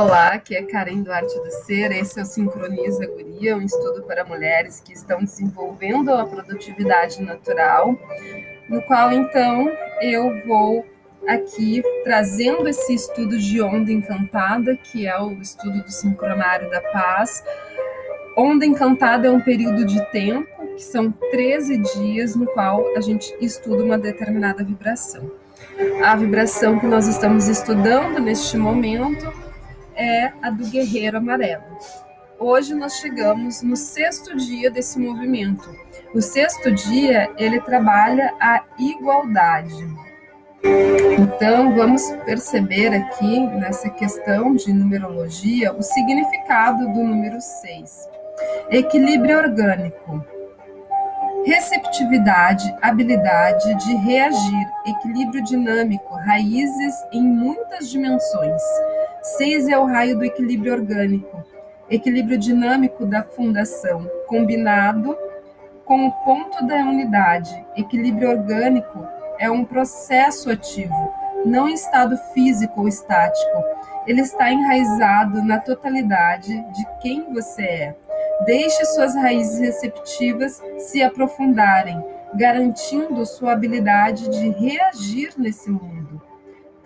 Olá, aqui é Karen Duarte do Ser, esse é o Sincroniza Guria, um estudo para mulheres que estão desenvolvendo a produtividade natural, no qual então eu vou aqui trazendo esse estudo de onda encantada, que é o estudo do sincronário da paz. Onda encantada é um período de tempo, que são 13 dias, no qual a gente estuda uma determinada vibração. A vibração que nós estamos estudando neste momento é a do guerreiro amarelo. Hoje nós chegamos no sexto dia desse movimento. O sexto dia ele trabalha a igualdade. Então vamos perceber aqui nessa questão de numerologia o significado do número 6. Equilíbrio orgânico. Receptividade, habilidade de reagir, equilíbrio dinâmico, raízes em muitas dimensões, Seis é o raio do equilíbrio orgânico, equilíbrio dinâmico da fundação, combinado com o ponto da unidade. Equilíbrio orgânico é um processo ativo, não em estado físico ou estático. Ele está enraizado na totalidade de quem você é. Deixe suas raízes receptivas se aprofundarem, garantindo sua habilidade de reagir nesse mundo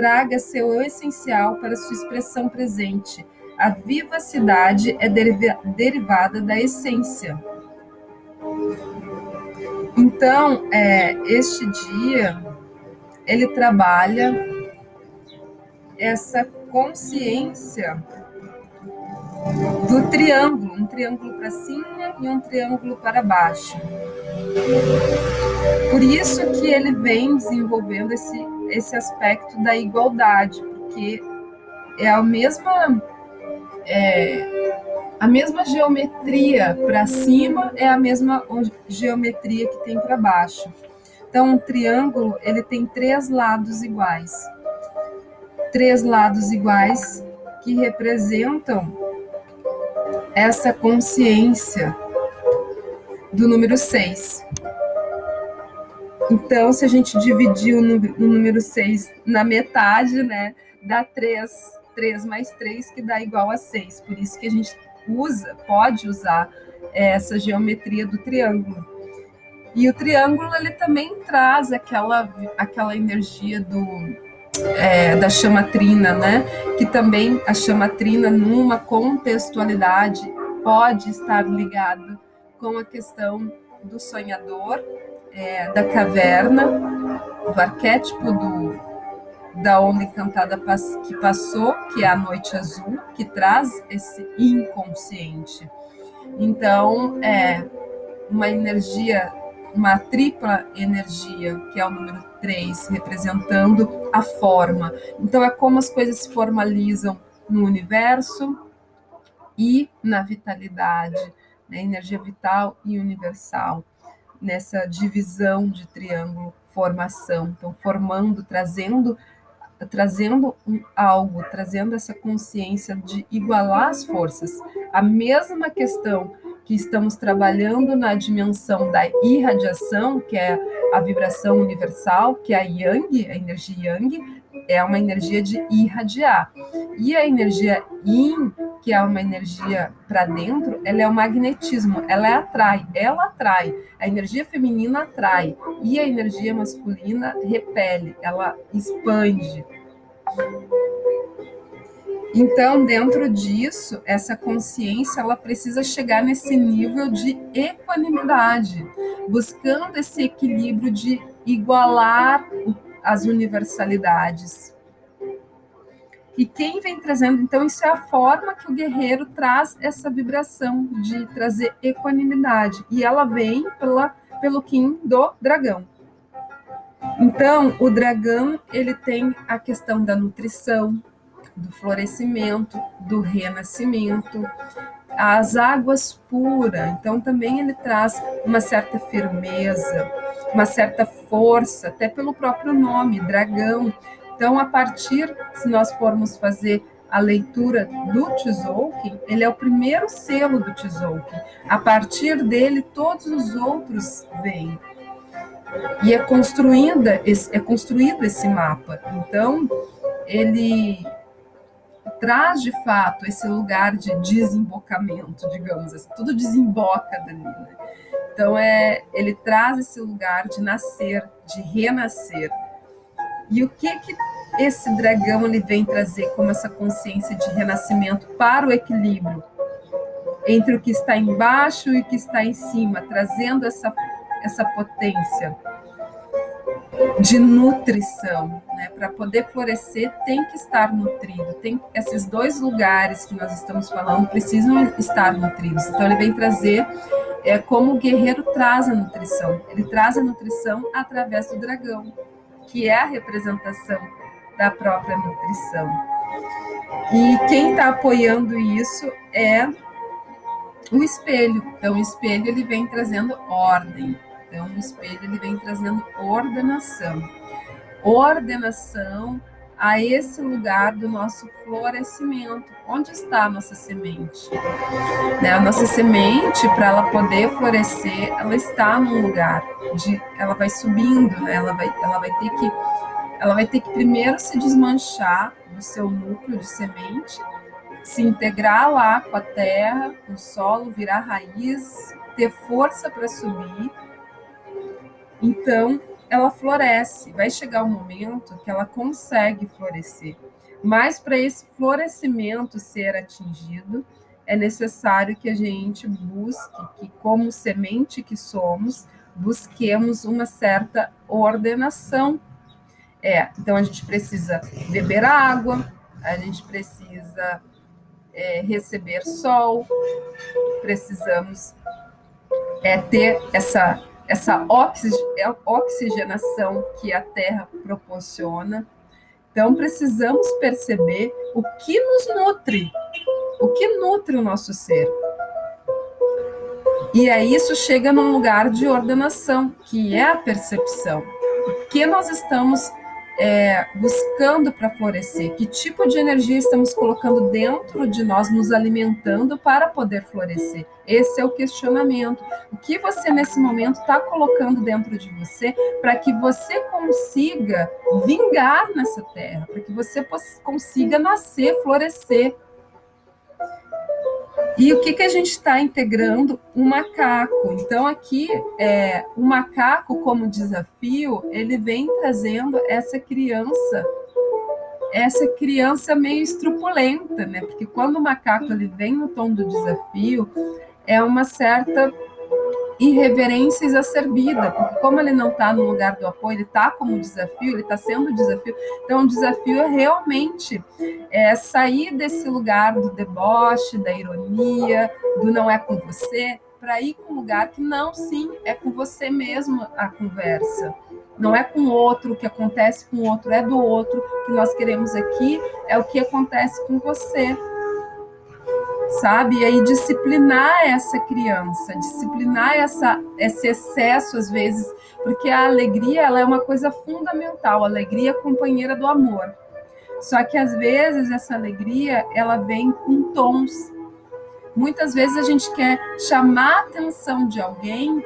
traga seu essencial para sua expressão presente. A vivacidade é derivada da essência. Então, é, este dia, ele trabalha essa consciência do triângulo, um triângulo para cima e um triângulo para baixo. Por isso que ele vem desenvolvendo esse esse aspecto da igualdade, porque é a mesma é, a mesma geometria para cima é a mesma geometria que tem para baixo. Então, um triângulo ele tem três lados iguais, três lados iguais que representam essa consciência do número 6. Então, se a gente dividir o número 6 na metade, né, dá 3. 3 mais 3, que dá igual a 6. Por isso que a gente usa, pode usar é, essa geometria do triângulo. E o triângulo, ele também traz aquela, aquela energia do, é, da chamatrina, né? Que também a chamatrina, numa contextualidade, pode estar ligado com a questão do sonhador, é, da caverna, do arquétipo do, da onda encantada que passou, que é a noite azul, que traz esse inconsciente. Então, é uma energia, uma tripla energia, que é o número 3, representando a forma. Então, é como as coisas se formalizam no universo e na vitalidade, né? energia vital e universal nessa divisão de triângulo formação, então formando, trazendo trazendo algo, trazendo essa consciência de igualar as forças. A mesma questão que estamos trabalhando na dimensão da irradiação, que é a vibração universal, que é a Yang, a energia Yang, é uma energia de irradiar. E a energia Yin, que é uma energia para dentro, ela é o magnetismo, ela atrai, ela atrai. A energia feminina atrai e a energia masculina repele, ela expande. Então, dentro disso, essa consciência ela precisa chegar nesse nível de equanimidade, buscando esse equilíbrio de igualar as universalidades. E quem vem trazendo, então, isso é a forma que o guerreiro traz essa vibração de trazer equanimidade. E ela vem pela, pelo Kim do dragão. Então, o dragão, ele tem a questão da nutrição, do florescimento, do renascimento, as águas puras. Então, também ele traz uma certa firmeza, uma certa força, até pelo próprio nome, dragão. Então, a partir, se nós formos fazer a leitura do Tzolk'in, ele é o primeiro selo do Tzolk'in. A partir dele, todos os outros vêm. E é construída, é construído esse mapa. Então, ele traz de fato esse lugar de desembocamento, digamos assim, tudo desemboca dali, né? Então é, ele traz esse lugar de nascer, de renascer. E o que que esse dragão ele vem trazer como essa consciência de renascimento para o equilíbrio entre o que está embaixo e o que está em cima, trazendo essa essa potência de nutrição, né? Para poder florescer tem que estar nutrido. Tem esses dois lugares que nós estamos falando precisam estar nutridos. Então ele vem trazer é como o guerreiro traz a nutrição. Ele traz a nutrição através do dragão, que é a representação da própria nutrição. E quem está apoiando isso é o espelho. Então o espelho ele vem trazendo ordem. Então, o espelho ele vem trazendo ordenação. Ordenação a esse lugar do nosso florescimento. Onde está a nossa semente? Né? A nossa semente, para ela poder florescer, ela está num lugar de, ela vai subindo, né? Ela vai, ela vai ter que, ela vai ter que primeiro se desmanchar do seu núcleo de semente, se integrar lá com a terra, com o solo, virar raiz, ter força para subir então, ela floresce. Vai chegar um momento que ela consegue florescer. Mas para esse florescimento ser atingido, é necessário que a gente busque, que como semente que somos, busquemos uma certa ordenação. É, então a gente precisa beber água, a gente precisa é, receber sol, precisamos é, ter essa essa é oxigenação que a Terra proporciona. Então, precisamos perceber o que nos nutre, o que nutre o nosso ser. E aí isso chega num lugar de ordenação, que é a percepção. O que nós estamos é, buscando para florescer? Que tipo de energia estamos colocando dentro de nós, nos alimentando para poder florescer? Esse é o questionamento. O que você, nesse momento, está colocando dentro de você para que você consiga vingar nessa terra, para que você consiga nascer, florescer? E o que, que a gente está integrando? O macaco. Então, aqui, é, o macaco, como desafio, ele vem trazendo essa criança, essa criança meio estrupulenta, né? Porque quando o macaco ele vem no tom do desafio, é uma certa irreverência exacerbida, porque como ele não está no lugar do apoio, ele está como desafio, ele está sendo desafio. Então, o desafio é realmente é, sair desse lugar do deboche, da ironia, do não é com você, para ir com um lugar que não, sim, é com você mesmo a conversa. Não é com o outro, o que acontece com o outro é do outro. O que nós queremos aqui é o que acontece com você sabe? E aí disciplinar essa criança, disciplinar essa, esse excesso às vezes, porque a alegria ela é uma coisa fundamental, a alegria é companheira do amor. Só que às vezes essa alegria ela vem com tons. Muitas vezes a gente quer chamar a atenção de alguém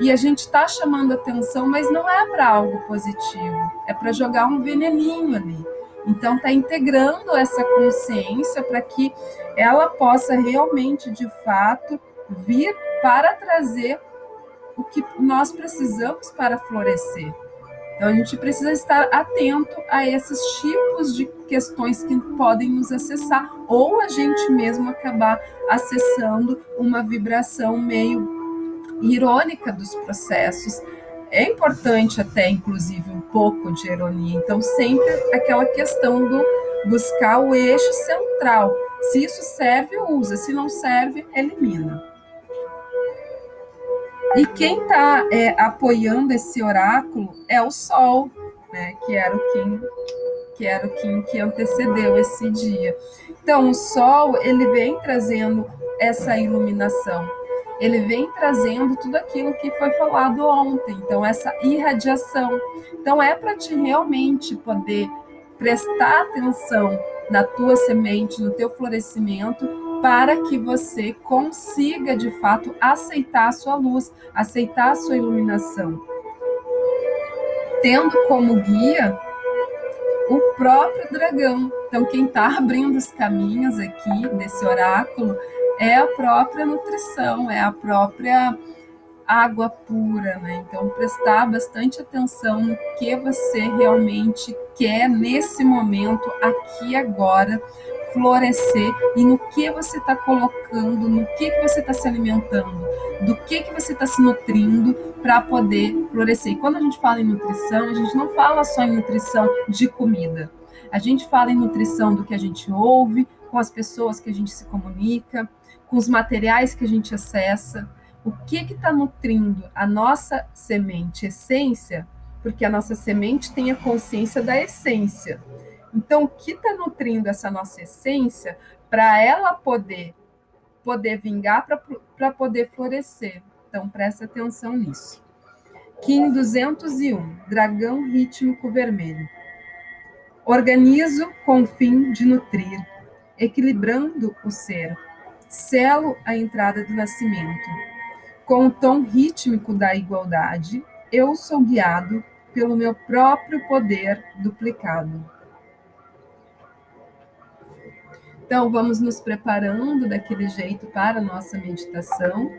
e a gente está chamando atenção, mas não é para algo positivo, é para jogar um veneninho ali. Então, está integrando essa consciência para que ela possa realmente, de fato, vir para trazer o que nós precisamos para florescer. Então, a gente precisa estar atento a esses tipos de questões que podem nos acessar, ou a gente mesmo acabar acessando uma vibração meio irônica dos processos, é importante até, inclusive, um pouco de ironia. Então, sempre aquela questão do buscar o eixo central. Se isso serve, usa. Se não serve, elimina. E quem está é, apoiando esse oráculo é o Sol, né, que era o Kim, que era o Kim que antecedeu esse dia. Então, o Sol ele vem trazendo essa iluminação ele vem trazendo tudo aquilo que foi falado ontem. Então, essa irradiação. Então, é para te realmente poder prestar atenção na tua semente, no teu florescimento, para que você consiga de fato aceitar a sua luz, aceitar a sua iluminação. Tendo como guia o próprio dragão. Então, quem está abrindo os caminhos aqui desse oráculo é a própria nutrição, é a própria água pura, né? Então, prestar bastante atenção no que você realmente quer nesse momento, aqui agora, florescer e no que você está colocando, no que, que você está se alimentando, do que, que você está se nutrindo para poder florescer. E quando a gente fala em nutrição, a gente não fala só em nutrição de comida. A gente fala em nutrição do que a gente ouve, com as pessoas que a gente se comunica, com os materiais que a gente acessa. O que está nutrindo a nossa semente essência? Porque a nossa semente tem a consciência da essência. Então, o que está nutrindo essa nossa essência para ela poder poder vingar, para poder florescer? Então, preste atenção nisso. Kim 201, dragão rítmico vermelho. Organizo com o fim de nutrir, equilibrando o ser. Selo a entrada do nascimento. Com o tom rítmico da igualdade, eu sou guiado pelo meu próprio poder duplicado. Então, vamos nos preparando daquele jeito para a nossa meditação.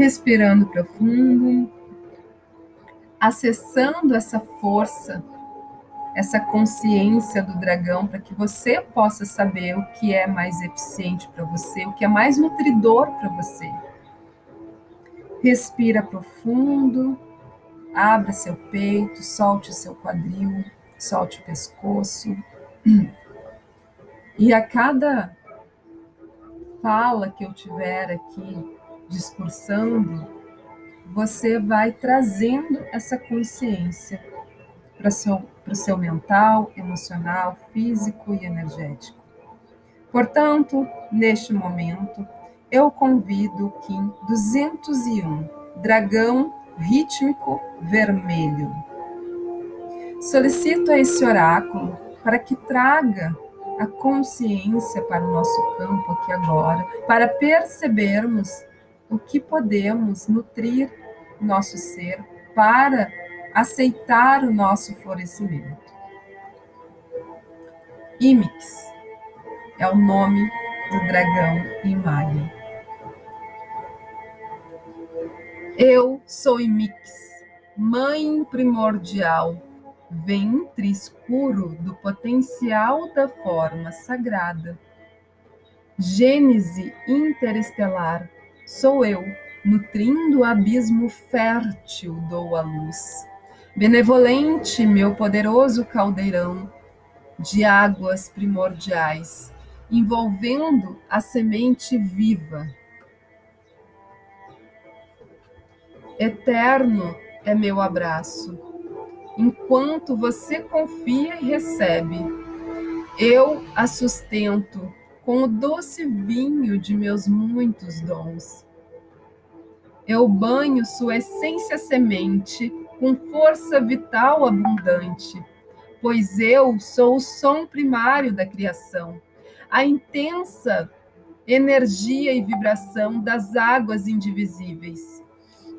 Respirando profundo, acessando essa força, essa consciência do dragão, para que você possa saber o que é mais eficiente para você, o que é mais nutridor para você. Respira profundo, abra seu peito, solte seu quadril, solte o pescoço. E a cada fala que eu tiver aqui, discursando, você vai trazendo essa consciência para o seu, seu mental, emocional, físico e energético. Portanto, neste momento, eu convido o Kim 201, dragão rítmico vermelho. Solicito a esse oráculo para que traga a consciência para o nosso campo aqui agora, para percebermos o que podemos nutrir nosso ser para aceitar o nosso florescimento. Imix é o nome do dragão em Maia. Eu sou Imix, mãe primordial, ventre escuro do potencial da forma sagrada. Gênese interestelar Sou eu, nutrindo o abismo fértil, dou a luz. Benevolente, meu poderoso caldeirão de águas primordiais, envolvendo a semente viva. Eterno é meu abraço. Enquanto você confia e recebe, eu a sustento com o doce vinho de meus muitos dons. Eu banho sua essência semente com força vital abundante, pois eu sou o som primário da criação, a intensa energia e vibração das águas indivisíveis,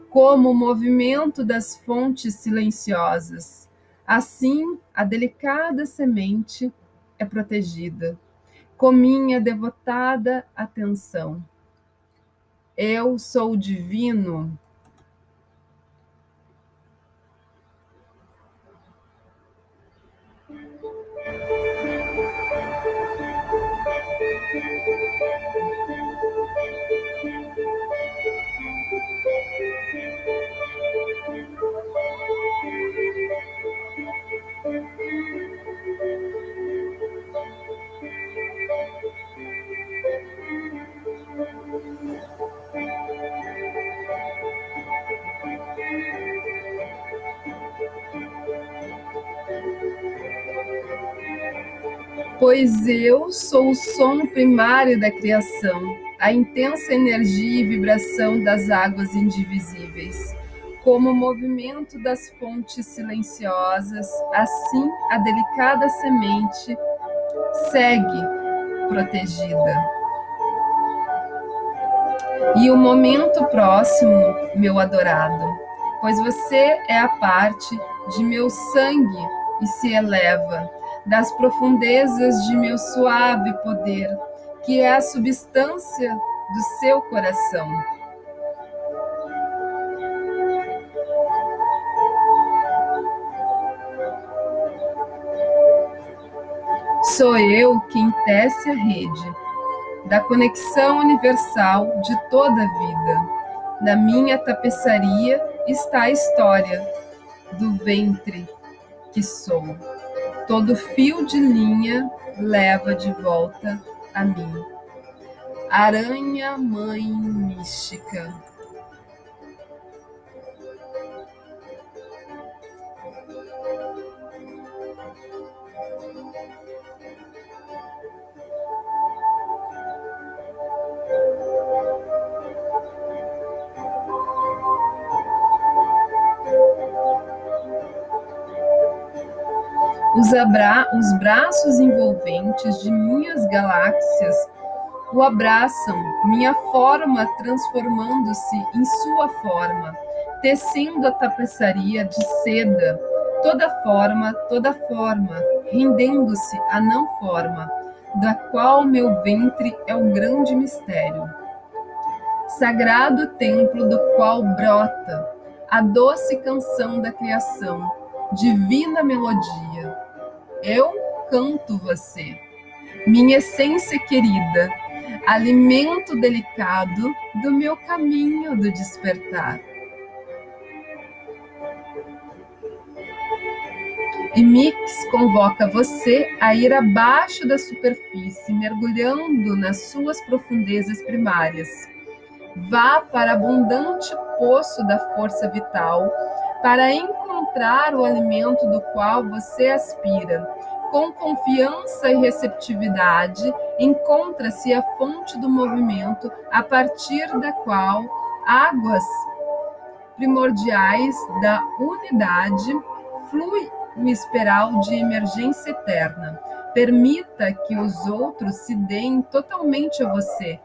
como o movimento das fontes silenciosas. Assim, a delicada semente é protegida com minha devotada atenção. Eu sou divino. Pois eu sou o som primário da criação, a intensa energia e vibração das águas indivisíveis. Como o movimento das fontes silenciosas, assim a delicada semente segue protegida. E o momento próximo, meu adorado, pois você é a parte de meu sangue e se eleva das profundezas de meu suave poder, que é a substância do seu coração. Sou eu quem tece a rede da conexão universal de toda a vida. Na minha tapeçaria está a história do ventre que sou. Todo fio de linha leva de volta a mim. Aranha Mãe Mística. Os, abra os braços envolventes de minhas galáxias o abraçam, minha forma transformando-se em sua forma, tecendo a tapeçaria de seda, toda forma, toda forma, rendendo-se à não forma, da qual meu ventre é o grande mistério. Sagrado templo do qual brota a doce canção da criação, divina melodia. Eu canto você, minha essência querida, alimento delicado do meu caminho do despertar. E Mix convoca você a ir abaixo da superfície, mergulhando nas suas profundezas primárias. Vá para abundante poço da força vital para o alimento do qual você aspira com confiança e receptividade, encontra-se a fonte do movimento a partir da qual águas primordiais da unidade flui um espiral de emergência eterna. Permita que os outros se deem totalmente a você,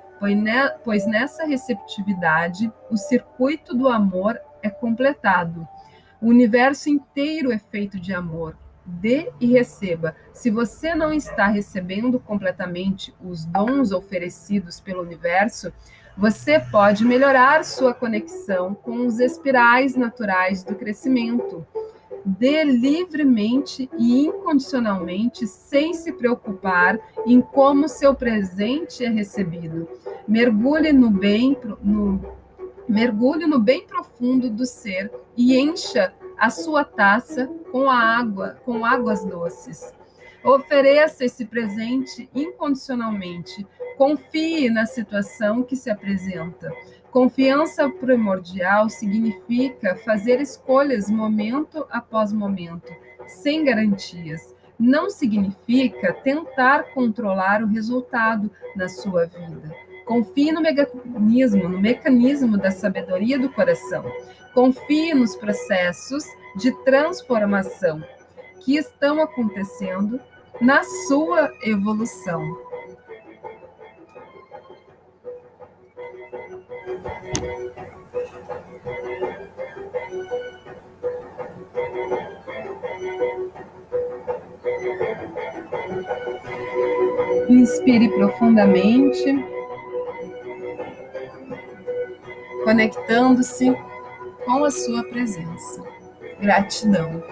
pois nessa receptividade o circuito do amor é completado. O universo inteiro é feito de amor dê e receba. Se você não está recebendo completamente os dons oferecidos pelo universo, você pode melhorar sua conexão com os espirais naturais do crescimento. Dê livremente e incondicionalmente, sem se preocupar em como seu presente é recebido. Mergulhe no bem, no, mergulhe no bem profundo do ser e encha a sua taça com a água, com águas doces. Ofereça esse presente incondicionalmente. Confie na situação que se apresenta. Confiança primordial significa fazer escolhas momento após momento, sem garantias. Não significa tentar controlar o resultado na sua vida. Confie no mecanismo, no mecanismo da sabedoria do coração. Confie nos processos de transformação que estão acontecendo na sua evolução. Inspire profundamente, conectando-se com a sua presença. Gratidão.